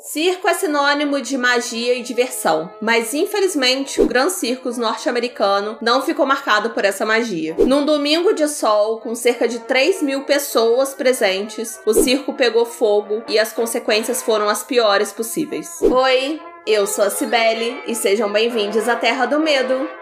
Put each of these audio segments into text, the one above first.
Circo é sinônimo de magia e diversão, mas infelizmente o Gran Circus norte-americano não ficou marcado por essa magia. Num domingo de sol, com cerca de 3 mil pessoas presentes, o circo pegou fogo e as consequências foram as piores possíveis. Oi, eu sou a Cibele e sejam bem-vindos à Terra do Medo.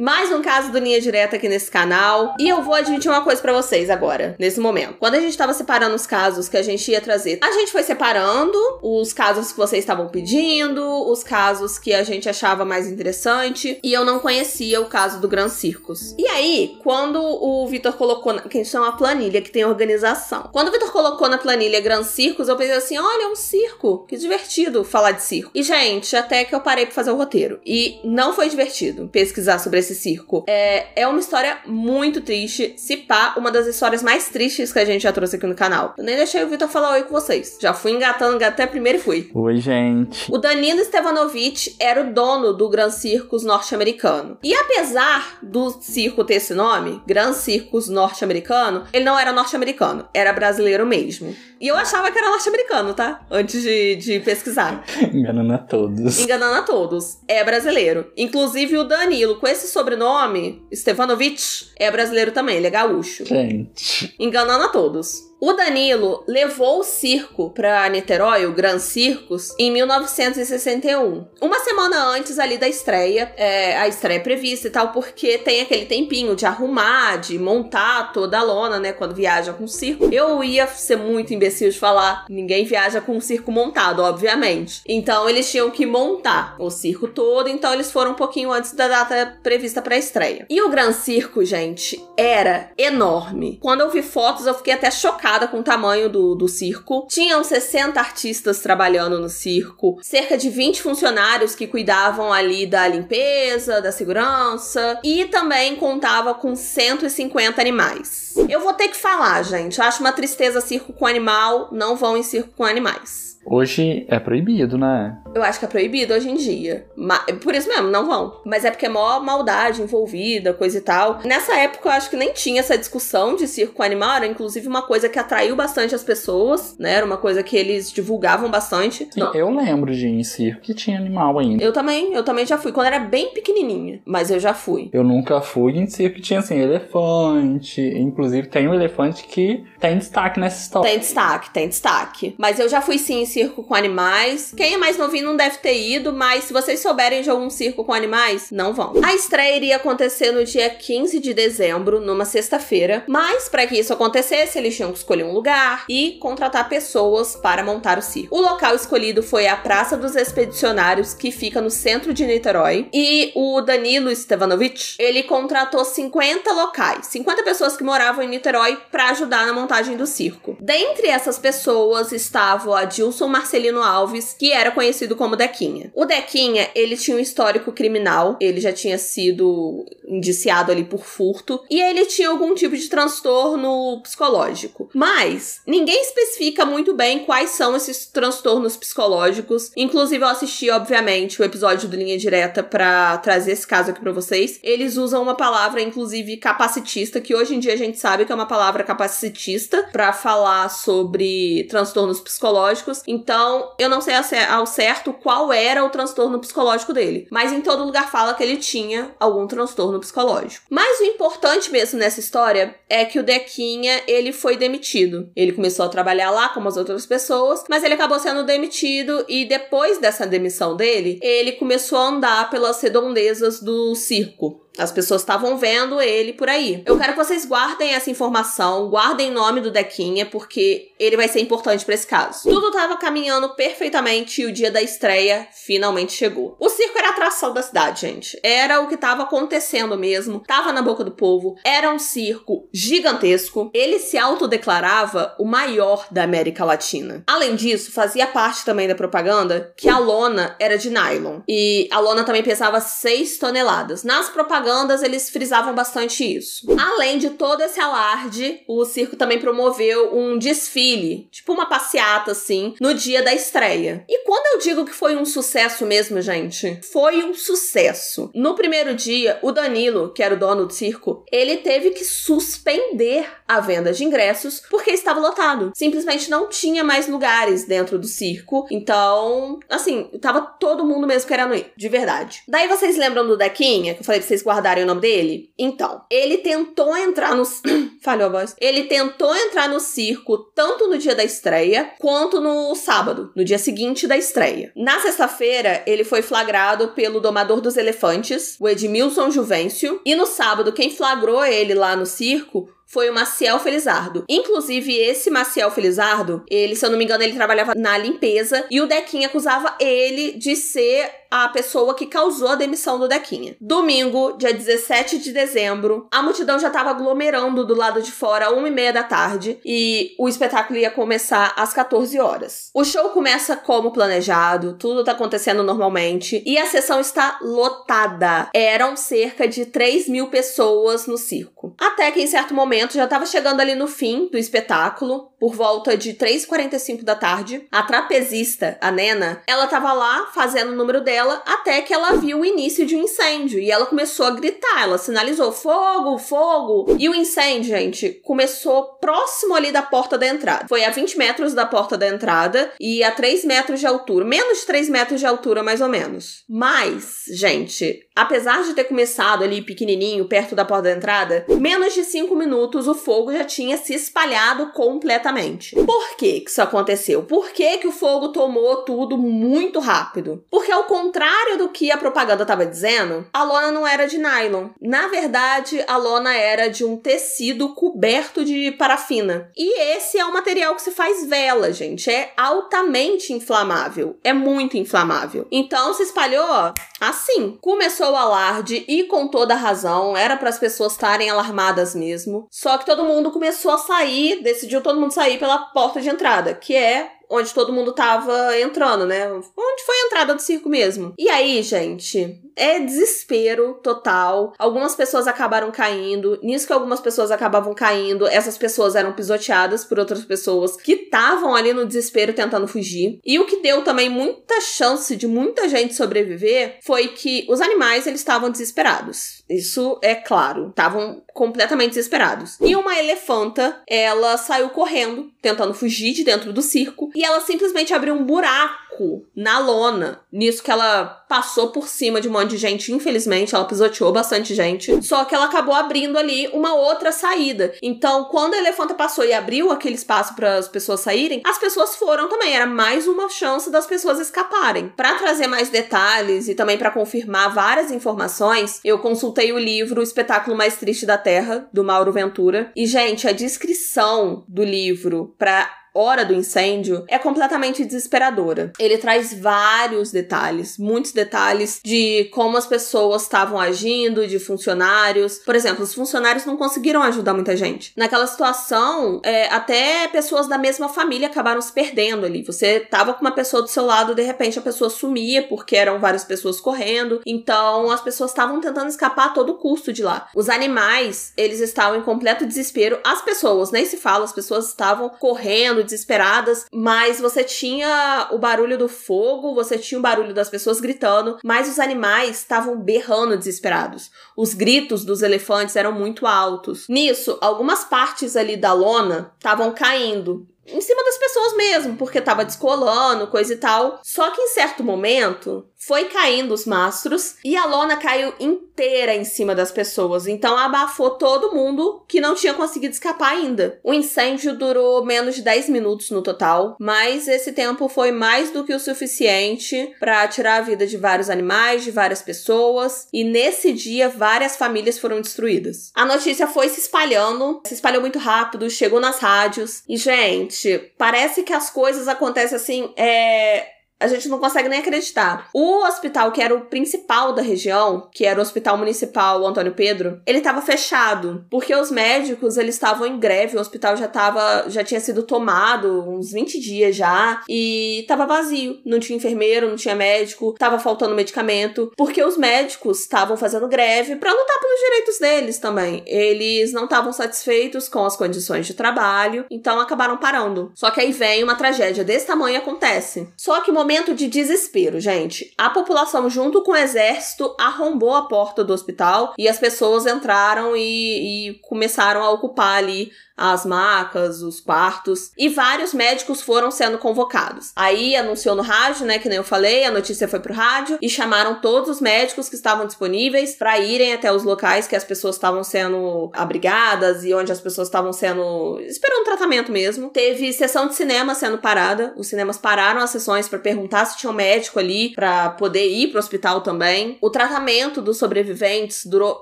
Mais um caso do Linha Direta aqui nesse canal. E eu vou admitir uma coisa para vocês agora, nesse momento. Quando a gente tava separando os casos que a gente ia trazer, a gente foi separando os casos que vocês estavam pedindo, os casos que a gente achava mais interessante. E eu não conhecia o caso do Gran Circus. E aí, quando o Vitor colocou, na, que chama a planilha, que tem organização. Quando o Vitor colocou na planilha Gran Circus, eu pensei assim: olha, é um circo. Que divertido falar de circo. E, gente, até que eu parei pra fazer o roteiro. E não foi divertido pesquisar sobre esse circo. É, é uma história muito triste. Se pá, uma das histórias mais tristes que a gente já trouxe aqui no canal. Eu nem deixei o Vitor falar oi com vocês. Já fui engatando até primeiro e fui. Oi, gente. O Danilo Stevanovic era o dono do Gran Circus norte-americano. E apesar do circo ter esse nome, Gran Circus norte-americano, ele não era norte-americano, era brasileiro mesmo. E eu achava que era norte-americano, tá? Antes de, de pesquisar. Enganando a todos. Enganando a todos. É brasileiro. Inclusive o Danilo, com esse sobrenome, Stefanovic, é brasileiro também, ele é gaúcho. Gente. Enganando a todos. O Danilo levou o circo para Niterói, o Gran Circus, em 1961. Uma semana antes ali da estreia, é, a estreia prevista e tal, porque tem aquele tempinho de arrumar, de montar toda a lona, né, quando viaja com o circo. Eu ia ser muito imbecil de falar, ninguém viaja com o circo montado, obviamente. Então eles tinham que montar o circo todo, então eles foram um pouquinho antes da data prevista para a estreia. E o Gran Circo, gente, era enorme. Quando eu vi fotos, eu fiquei até chocada com o tamanho do, do circo. Tinham 60 artistas trabalhando no circo, cerca de 20 funcionários que cuidavam ali da limpeza, da segurança, e também contava com 150 animais. Eu vou ter que falar, gente. Eu acho uma tristeza circo com animal, não vão em circo com animais. Hoje é proibido, né? Eu acho que é proibido hoje em dia. Ma- Por isso mesmo, não vão. Mas é porque é mó maldade envolvida, coisa e tal. Nessa época, eu acho que nem tinha essa discussão de circo animal. Era inclusive uma coisa que atraiu bastante as pessoas, né? Era uma coisa que eles divulgavam bastante. Sim, Não, eu lembro de ir em circo que tinha animal ainda. eu também, eu também já fui. Quando era bem pequenininha. Mas eu já fui. Eu nunca fui em circo que tinha assim, elefante. Inclusive tem um elefante que tem destaque nessa história. Tem destaque, tem destaque. Mas eu já fui sim circo com animais. Quem é mais novinho não deve ter ido, mas se vocês souberem de algum circo com animais, não vão. A estreia iria acontecer no dia 15 de dezembro, numa sexta-feira. Mas para que isso acontecesse, eles tinham que escolher um lugar e contratar pessoas para montar o circo. O local escolhido foi a Praça dos Expedicionários, que fica no centro de Niterói. E o Danilo Stevanovic, ele contratou 50 locais, 50 pessoas que moravam em Niterói para ajudar na montagem do circo. Dentre essas pessoas estava o Adilson Marcelino Alves, que era conhecido como Dequinha. O Dequinha, ele tinha um histórico criminal, ele já tinha sido indiciado ali por furto, e ele tinha algum tipo de transtorno psicológico. Mas ninguém especifica muito bem quais são esses transtornos psicológicos. Inclusive, eu assisti, obviamente, o episódio do Linha Direta para trazer esse caso aqui para vocês. Eles usam uma palavra, inclusive, capacitista, que hoje em dia a gente sabe que é uma palavra capacitista para falar sobre transtornos psicológicos. Então, eu não sei ao cer- ao certo qual era o transtorno psicológico dele, mas em todo lugar fala que ele tinha algum transtorno psicológico. Mas o importante mesmo nessa história é que o Dequinha, ele foi demitido. Ele começou a trabalhar lá como as outras pessoas, mas ele acabou sendo demitido e depois dessa demissão dele, ele começou a andar pelas redondezas do circo. As pessoas estavam vendo ele por aí. Eu quero que vocês guardem essa informação, guardem o nome do Dequinha, porque ele vai ser importante pra esse caso. Tudo estava caminhando perfeitamente e o dia da estreia finalmente chegou. O circo era a atração da cidade, gente. Era o que estava acontecendo mesmo, tava na boca do povo. Era um circo gigantesco. Ele se autodeclarava o maior da América Latina. Além disso, fazia parte também da propaganda que a lona era de nylon. E a lona também pesava 6 toneladas. Nas propagandas, eles frisavam bastante isso. Além de todo esse alarde, o circo também promoveu um desfile, tipo uma passeata assim, no dia da estreia. E quando eu digo que foi um sucesso mesmo, gente, foi um sucesso. No primeiro dia, o Danilo, que era o dono do circo, ele teve que suspender a venda de ingressos porque estava lotado. Simplesmente não tinha mais lugares dentro do circo. Então, assim, tava todo mundo mesmo querendo ir, de verdade. Daí vocês lembram do Dequinha, que eu falei pra vocês guardarem o nome dele? Então, ele tentou entrar no. Falhou a voz. Ele tentou entrar no circo tanto no dia da estreia quanto no sábado, no dia seguinte da estreia. Na sexta-feira, ele foi flagrado pelo domador dos elefantes, o Edmilson Juvencio, e no sábado, quem flagrou ele lá no circo foi o Maciel Felizardo. Inclusive, esse Maciel Felizardo, ele, se eu não me engano, ele trabalhava na limpeza e o Dequinha acusava ele de ser a pessoa que causou a demissão do Dequinha. Domingo, dia 17 de dezembro, a multidão já estava aglomerando do lado de fora, uma e meia da tarde, e o espetáculo ia começar às 14 horas. O show começa como planejado, tudo tá acontecendo normalmente, e a sessão está lotada. Eram cerca de 3 mil pessoas no circo. Até que em certo momento já estava chegando ali no fim do espetáculo, por volta de 3h45 da tarde, a trapezista, a Nena, ela tava lá fazendo o número dela até que ela viu o início de um incêndio e ela começou a gritar, ela sinalizou fogo, fogo. E o incêndio, gente, começou próximo ali da porta da entrada. Foi a 20 metros da porta da entrada e a 3 metros de altura, menos de 3 metros de altura mais ou menos. Mas, gente, apesar de ter começado ali pequenininho, perto da porta da entrada, menos de 5 minutos o fogo já tinha se espalhado completamente. Por que que isso aconteceu? Por que que o fogo tomou tudo muito rápido? Porque ao contrário do que a propaganda estava dizendo, a lona não era de nylon. Na verdade, a lona era de um tecido coberto de parafina. E esse é o material que se faz vela, gente. É altamente inflamável. É muito inflamável. Então se espalhou assim. Começou o alarde e com toda razão, era para as pessoas estarem alarmadas mesmo. Só que todo mundo começou a sair, decidiu todo mundo sair pela porta de entrada, que é onde todo mundo tava entrando, né? Onde foi a entrada do circo mesmo. E aí, gente, é desespero total. Algumas pessoas acabaram caindo. Nisso que algumas pessoas acabavam caindo, essas pessoas eram pisoteadas por outras pessoas que estavam ali no desespero tentando fugir. E o que deu também muita chance de muita gente sobreviver foi que os animais eles estavam desesperados. Isso é claro, estavam completamente desesperados. E uma elefanta, ela saiu correndo, tentando fugir de dentro do circo, e ela simplesmente abriu um buraco na lona. Nisso que ela passou por cima de um monte de gente, infelizmente, ela pisoteou bastante gente. Só que ela acabou abrindo ali uma outra saída. Então, quando a elefanta passou e abriu aquele espaço para as pessoas saírem, as pessoas foram também. Era mais uma chance das pessoas escaparem. Para trazer mais detalhes e também para confirmar várias informações, eu consultei o livro O Espetáculo Mais Triste da Terra, do Mauro Ventura. E, gente, a descrição do livro para hora do incêndio é completamente desesperadora. Ele traz vários detalhes, muitos detalhes de como as pessoas estavam agindo, de funcionários. Por exemplo, os funcionários não conseguiram ajudar muita gente. Naquela situação, é, até pessoas da mesma família acabaram se perdendo ali. Você tava com uma pessoa do seu lado, de repente a pessoa sumia porque eram várias pessoas correndo. Então as pessoas estavam tentando escapar a todo custo de lá. Os animais, eles estavam em completo desespero. As pessoas, nem se fala, as pessoas estavam correndo desesperadas, mas você tinha o barulho do fogo, você tinha o barulho das pessoas gritando, mas os animais estavam berrando desesperados. Os gritos dos elefantes eram muito altos. Nisso, algumas partes ali da lona estavam caindo em cima das pessoas mesmo, porque tava descolando, coisa e tal. Só que em certo momento foi caindo os mastros e a lona caiu inteira em cima das pessoas. Então abafou todo mundo que não tinha conseguido escapar ainda. O incêndio durou menos de 10 minutos no total, mas esse tempo foi mais do que o suficiente para tirar a vida de vários animais, de várias pessoas, e nesse dia várias famílias foram destruídas. A notícia foi se espalhando, se espalhou muito rápido, chegou nas rádios, e gente, parece que as coisas acontecem assim, é a gente não consegue nem acreditar. O hospital, que era o principal da região, que era o Hospital Municipal Antônio Pedro, ele estava fechado, porque os médicos, eles estavam em greve, o hospital já tava, já tinha sido tomado uns 20 dias já, e tava vazio, não tinha enfermeiro, não tinha médico, tava faltando medicamento, porque os médicos estavam fazendo greve para lutar pelos direitos deles também. Eles não estavam satisfeitos com as condições de trabalho, então acabaram parando. Só que aí vem uma tragédia desse tamanho acontece. Só que momento de desespero, gente. A população, junto com o exército, arrombou a porta do hospital e as pessoas entraram e, e começaram a ocupar ali as macas, os quartos, e vários médicos foram sendo convocados. Aí anunciou no rádio, né, que nem eu falei, a notícia foi pro rádio e chamaram todos os médicos que estavam disponíveis para irem até os locais que as pessoas estavam sendo abrigadas e onde as pessoas estavam sendo esperando tratamento mesmo. Teve sessão de cinema sendo parada, os cinemas pararam as sessões para perguntar se tinha um médico ali para poder ir pro hospital também. O tratamento dos sobreviventes durou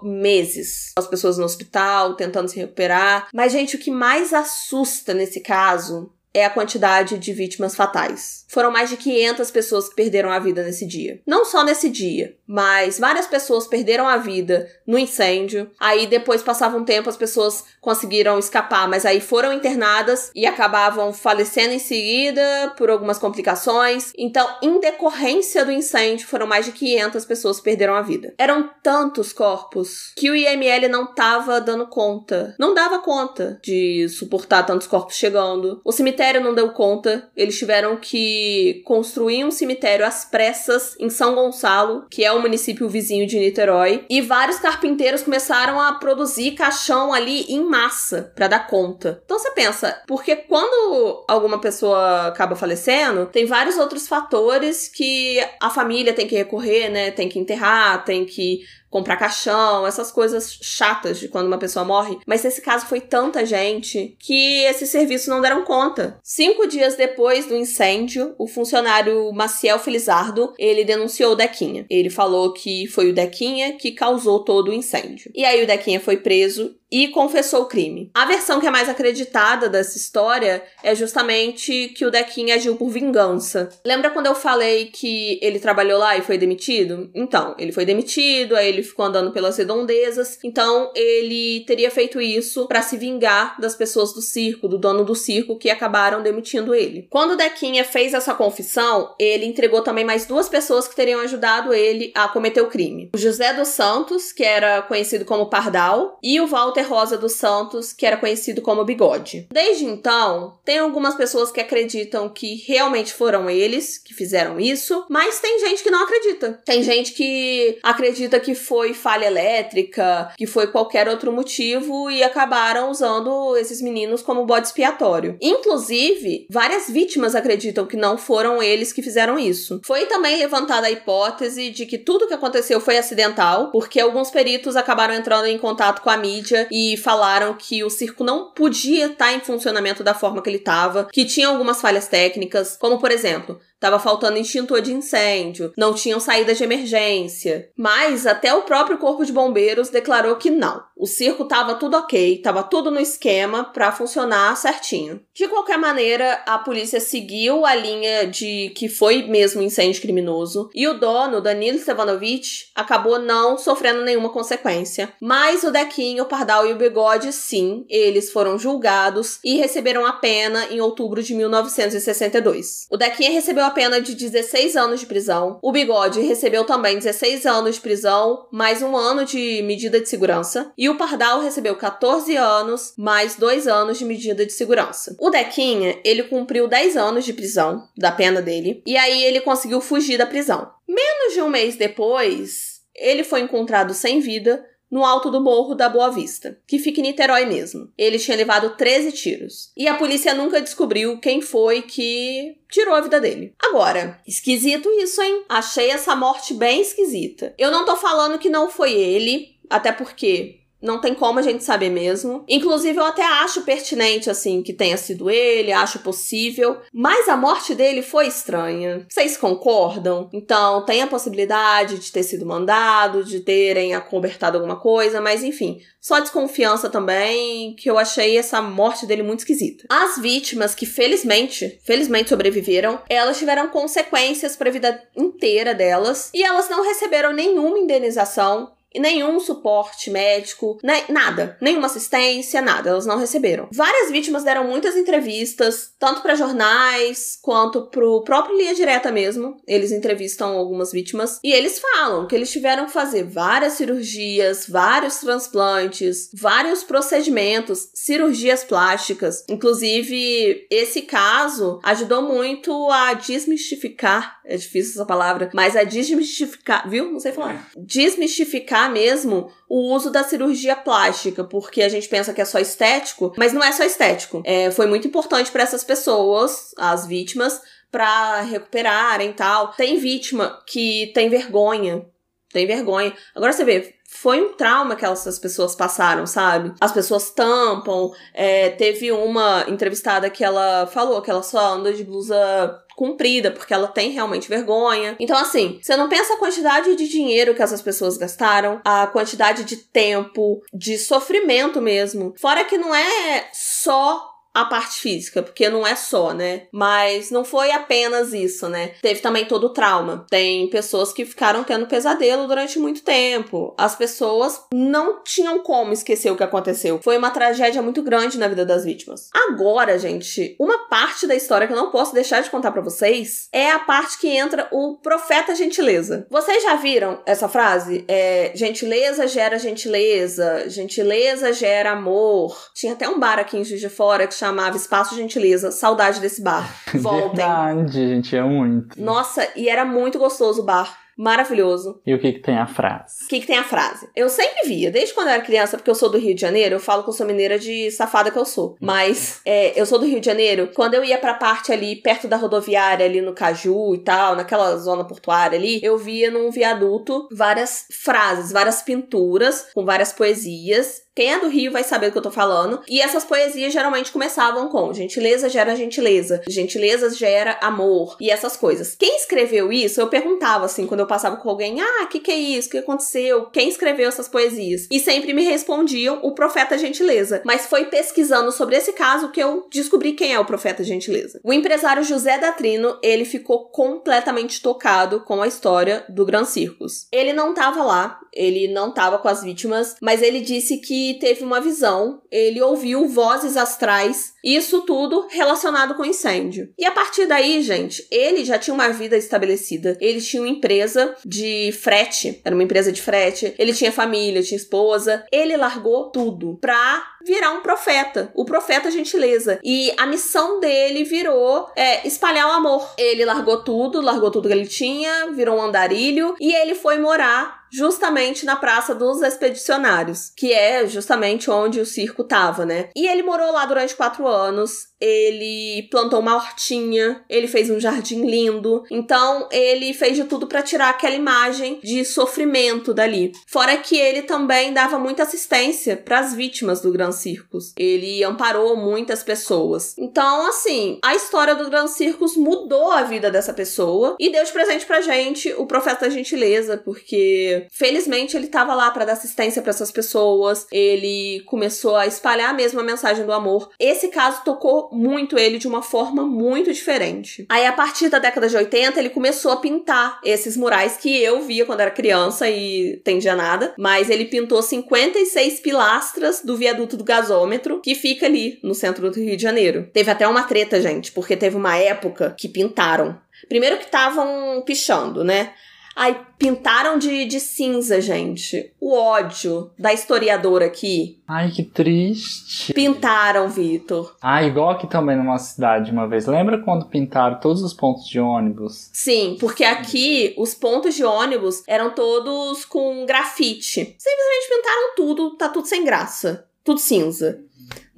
meses. As pessoas no hospital tentando se recuperar. Mas gente, o que que mais assusta nesse caso é a quantidade de vítimas fatais. Foram mais de 500 pessoas que perderam a vida nesse dia. Não só nesse dia, mas várias pessoas perderam a vida no incêndio. Aí depois passava um tempo, as pessoas conseguiram escapar, mas aí foram internadas e acabavam falecendo em seguida por algumas complicações. Então, em decorrência do incêndio, foram mais de 500 pessoas que perderam a vida. Eram tantos corpos que o IML não tava dando conta. Não dava conta de suportar tantos corpos chegando. O cemitério não deu conta. Eles tiveram que construir um cemitério às pressas em São Gonçalo, que é o município vizinho de Niterói, e vários carpinteiros começaram a produzir caixão ali em massa para dar conta. Então você pensa, porque quando alguma pessoa acaba falecendo, tem vários outros fatores que a família tem que recorrer, né? Tem que enterrar, tem que comprar caixão, essas coisas chatas de quando uma pessoa morre. Mas nesse caso foi tanta gente que esses serviços não deram conta. Cinco dias depois do incêndio, o funcionário Maciel Felizardo, ele denunciou o Dequinha. Ele falou que foi o Dequinha que causou todo o incêndio. E aí o Dequinha foi preso e confessou o crime. A versão que é mais acreditada dessa história é justamente que o Dequinha agiu por vingança. Lembra quando eu falei que ele trabalhou lá e foi demitido? Então, ele foi demitido, aí ele ficou andando pelas redondezas. Então, ele teria feito isso para se vingar das pessoas do circo, do dono do circo que acabaram demitindo ele. Quando o Dequinha fez essa confissão, ele entregou também mais duas pessoas que teriam ajudado ele a cometer o crime. O José dos Santos, que era conhecido como Pardal, e o Walter Rosa dos Santos, que era conhecido como Bigode. Desde então, tem algumas pessoas que acreditam que realmente foram eles que fizeram isso, mas tem gente que não acredita. Tem gente que acredita que foi falha elétrica, que foi qualquer outro motivo e acabaram usando esses meninos como bode expiatório. Inclusive, várias vítimas acreditam que não foram eles que fizeram isso. Foi também levantada a hipótese de que tudo que aconteceu foi acidental, porque alguns peritos acabaram entrando em contato com a mídia e falaram que o circo não podia estar tá em funcionamento da forma que ele estava, que tinha algumas falhas técnicas, como por exemplo, Tava faltando extintor de incêndio, não tinham saída de emergência. Mas até o próprio Corpo de Bombeiros declarou que não. O circo tava tudo ok, tava tudo no esquema para funcionar certinho. De qualquer maneira, a polícia seguiu a linha de que foi mesmo incêndio criminoso e o dono, Danilo Stevanovic, acabou não sofrendo nenhuma consequência. Mas o Dequinho, o Pardal e o Bigode, sim, eles foram julgados e receberam a pena em outubro de 1962. O Dequinha recebeu a pena de 16 anos de prisão. O Bigode recebeu também 16 anos de prisão, mais um ano de medida de segurança. E o Pardal recebeu 14 anos, mais dois anos de medida de segurança. O Dequinha, ele cumpriu 10 anos de prisão, da pena dele, e aí ele conseguiu fugir da prisão. Menos de um mês depois, ele foi encontrado sem vida no alto do morro da Boa Vista, que fica em Niterói mesmo. Ele tinha levado 13 tiros. E a polícia nunca descobriu quem foi que tirou a vida dele. Agora, esquisito isso, hein? Achei essa morte bem esquisita. Eu não tô falando que não foi ele, até porque não tem como a gente saber mesmo. Inclusive, eu até acho pertinente, assim, que tenha sido ele, acho possível. Mas a morte dele foi estranha. Vocês concordam? Então, tem a possibilidade de ter sido mandado, de terem acobertado alguma coisa, mas enfim. Só desconfiança também, que eu achei essa morte dele muito esquisita. As vítimas que felizmente, felizmente sobreviveram, elas tiveram consequências para a vida inteira delas e elas não receberam nenhuma indenização e nenhum suporte médico, né, nada, nenhuma assistência, nada, elas não receberam. Várias vítimas deram muitas entrevistas, tanto para jornais quanto pro próprio Linha Direta mesmo. Eles entrevistam algumas vítimas e eles falam que eles tiveram que fazer várias cirurgias, vários transplantes, vários procedimentos, cirurgias plásticas. Inclusive, esse caso ajudou muito a desmistificar, é difícil essa palavra, mas a desmistificar, viu? Não sei falar. Desmistificar mesmo o uso da cirurgia plástica, porque a gente pensa que é só estético, mas não é só estético. É, foi muito importante para essas pessoas, as vítimas, para recuperarem tal. Tem vítima que tem vergonha. Tem vergonha. Agora você vê, foi um trauma que essas pessoas passaram, sabe? As pessoas tampam. É, teve uma entrevistada que ela falou que ela só anda de blusa cumprida, porque ela tem realmente vergonha. Então, assim, você não pensa a quantidade de dinheiro que essas pessoas gastaram, a quantidade de tempo, de sofrimento mesmo. Fora que não é só a parte física, porque não é só, né? Mas não foi apenas isso, né? Teve também todo o trauma. Tem pessoas que ficaram tendo pesadelo durante muito tempo. As pessoas não tinham como esquecer o que aconteceu. Foi uma tragédia muito grande na vida das vítimas. Agora, gente, uma parte da história que eu não posso deixar de contar para vocês é a parte que entra o profeta gentileza. Vocês já viram essa frase? É, gentileza gera gentileza, gentileza gera amor. Tinha até um bar aqui em Juiz de Fora que chama chamava Espaço Gentileza. Saudade desse bar. Voltem. Verdade, gente, é muito. Nossa, e era muito gostoso o bar. Maravilhoso. E o que que tem a frase? O que que tem a frase? Eu sempre via, desde quando eu era criança, porque eu sou do Rio de Janeiro, eu falo que eu sou mineira de safada que eu sou. Mas é, eu sou do Rio de Janeiro, quando eu ia pra parte ali, perto da rodoviária, ali no Caju e tal, naquela zona portuária ali, eu via num viaduto várias frases, várias pinturas com várias poesias quem é do Rio vai saber do que eu tô falando. E essas poesias geralmente começavam com gentileza gera gentileza, gentileza gera amor e essas coisas. Quem escreveu isso, eu perguntava assim, quando eu passava com alguém: ah, o que, que é isso? O que aconteceu? Quem escreveu essas poesias? E sempre me respondiam o profeta gentileza. Mas foi pesquisando sobre esse caso que eu descobri quem é o profeta gentileza. O empresário José Datrino, ele ficou completamente tocado com a história do Gran Circus. Ele não tava lá, ele não tava com as vítimas, mas ele disse que teve uma visão, ele ouviu vozes astrais, isso tudo relacionado com incêndio. E a partir daí, gente, ele já tinha uma vida estabelecida. Ele tinha uma empresa de frete, era uma empresa de frete, ele tinha família, tinha esposa. Ele largou tudo pra virar um profeta, o profeta gentileza. E a missão dele virou é, espalhar o amor. Ele largou tudo, largou tudo que ele tinha, virou um andarilho e ele foi morar justamente na Praça dos Expedicionários, que é justamente onde o circo tava, né? E ele morou lá durante quatro anos ele plantou uma hortinha, ele fez um jardim lindo. Então, ele fez de tudo para tirar aquela imagem de sofrimento dali. Fora que ele também dava muita assistência para as vítimas do Gran Circus. Ele amparou muitas pessoas. Então, assim, a história do Gran Circus mudou a vida dessa pessoa e deu de presente pra gente o profeta da gentileza, porque felizmente ele tava lá para dar assistência para essas pessoas. Ele começou a espalhar mesmo a mensagem do amor. Esse caso tocou muito ele de uma forma muito diferente. Aí, a partir da década de 80, ele começou a pintar esses murais que eu via quando era criança e entendia nada. Mas ele pintou 56 pilastras do viaduto do gasômetro, que fica ali no centro do Rio de Janeiro. Teve até uma treta, gente, porque teve uma época que pintaram. Primeiro que estavam pichando, né? Aí pintaram de, de cinza, gente. O ódio da historiadora aqui. Ai, que triste. Pintaram, Vitor. Ah, igual aqui também numa cidade uma vez. Lembra quando pintaram todos os pontos de ônibus? Sim, porque aqui os pontos de ônibus eram todos com grafite. Simplesmente pintaram tudo, tá tudo sem graça. Tudo cinza.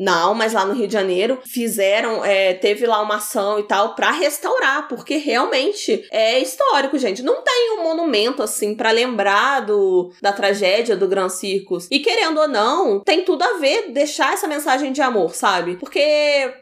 Não, mas lá no Rio de Janeiro fizeram, é, teve lá uma ação e tal para restaurar, porque realmente é histórico, gente. Não tem um monumento assim para lembrar do, da tragédia do Gran Circus. E querendo ou não, tem tudo a ver deixar essa mensagem de amor, sabe? Porque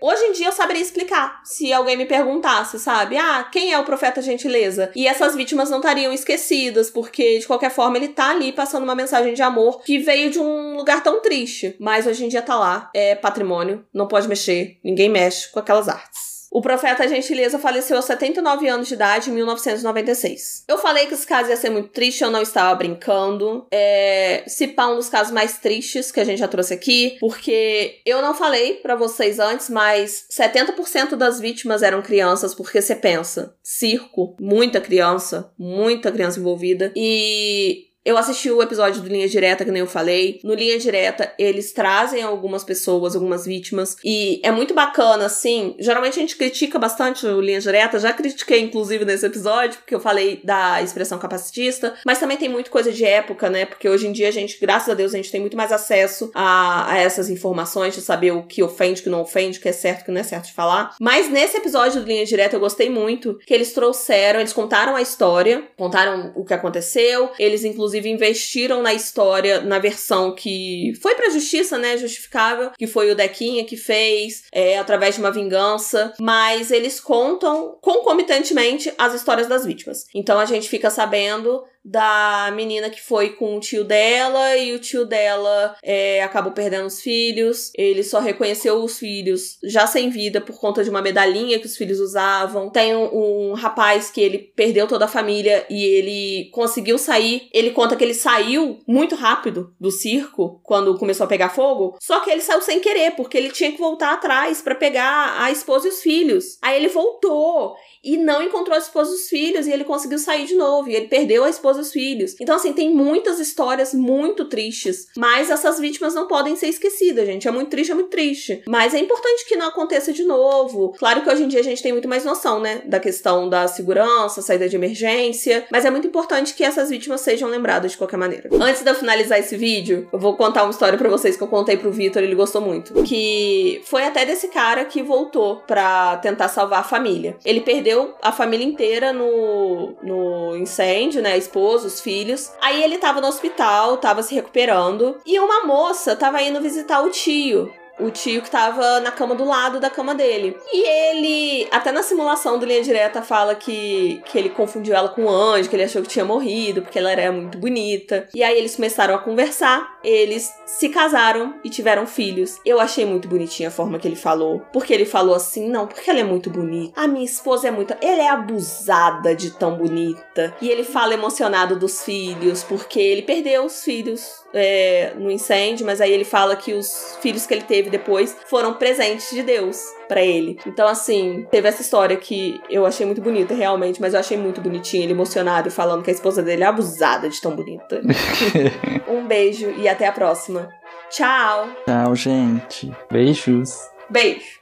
hoje em dia eu saberia explicar se alguém me perguntasse, sabe? Ah, quem é o profeta gentileza? E essas vítimas não estariam esquecidas, porque de qualquer forma ele tá ali passando uma mensagem de amor que veio de um lugar tão triste, mas hoje em dia tá lá. É patrimônio, não pode mexer, ninguém mexe com aquelas artes. O profeta Gentileza faleceu aos 79 anos de idade em 1996. Eu falei que esse caso ia ser muito triste, eu não estava brincando. É, se pá, um dos casos mais tristes que a gente já trouxe aqui, porque eu não falei para vocês antes, mas 70% das vítimas eram crianças, porque você pensa, circo, muita criança, muita criança envolvida, e eu assisti o episódio do Linha Direta, que nem eu falei. No Linha Direta, eles trazem algumas pessoas, algumas vítimas. E é muito bacana, assim. Geralmente a gente critica bastante o Linha Direta. Já critiquei, inclusive, nesse episódio, porque eu falei da expressão capacitista. Mas também tem muito coisa de época, né? Porque hoje em dia a gente, graças a Deus, a gente tem muito mais acesso a, a essas informações, de saber o que ofende, o que não ofende, o que é certo, o que não é certo de falar. Mas nesse episódio do Linha Direta eu gostei muito que eles trouxeram, eles contaram a história, contaram o que aconteceu. Eles, inclusive, inclusive investiram na história, na versão que foi pra justiça, né? Justificável, que foi o Dequinha que fez, é, através de uma vingança. Mas eles contam concomitantemente as histórias das vítimas. Então a gente fica sabendo da menina que foi com o tio dela e o tio dela é, acabou perdendo os filhos. Ele só reconheceu os filhos já sem vida por conta de uma medalhinha que os filhos usavam. Tem um, um rapaz que ele perdeu toda a família e ele conseguiu sair. Ele conta que ele saiu muito rápido do circo quando começou a pegar fogo. Só que ele saiu sem querer porque ele tinha que voltar atrás para pegar a esposa e os filhos. Aí ele voltou e não encontrou a esposa e os filhos e ele conseguiu sair de novo e ele perdeu a esposa os filhos. Então assim, tem muitas histórias muito tristes, mas essas vítimas não podem ser esquecidas, gente. É muito triste, é muito triste. Mas é importante que não aconteça de novo. Claro que hoje em dia a gente tem muito mais noção, né, da questão da segurança, saída de emergência, mas é muito importante que essas vítimas sejam lembradas de qualquer maneira. Antes de eu finalizar esse vídeo, eu vou contar uma história para vocês que eu contei pro Vitor, ele gostou muito, que foi até desse cara que voltou para tentar salvar a família. Ele perdeu a família inteira no, no incêndio, né? A esposa, os filhos. Aí ele tava no hospital, tava se recuperando. E uma moça tava indo visitar o tio o tio que tava na cama do lado da cama dele. E ele, até na simulação do Linha Direta, fala que, que ele confundiu ela com um anjo, que ele achou que tinha morrido, porque ela era muito bonita. E aí eles começaram a conversar, eles se casaram e tiveram filhos. Eu achei muito bonitinha a forma que ele falou. Porque ele falou assim: não, porque ela é muito bonita. A minha esposa é muito. Ela é abusada de tão bonita. E ele fala emocionado dos filhos, porque ele perdeu os filhos é, no incêndio, mas aí ele fala que os filhos que ele teve depois foram presentes de Deus para ele. Então, assim, teve essa história que eu achei muito bonita, realmente, mas eu achei muito bonitinha, ele emocionado e falando que a esposa dele é abusada de tão bonita. um beijo e até a próxima. Tchau! Tchau, gente. Beijos. Beijo.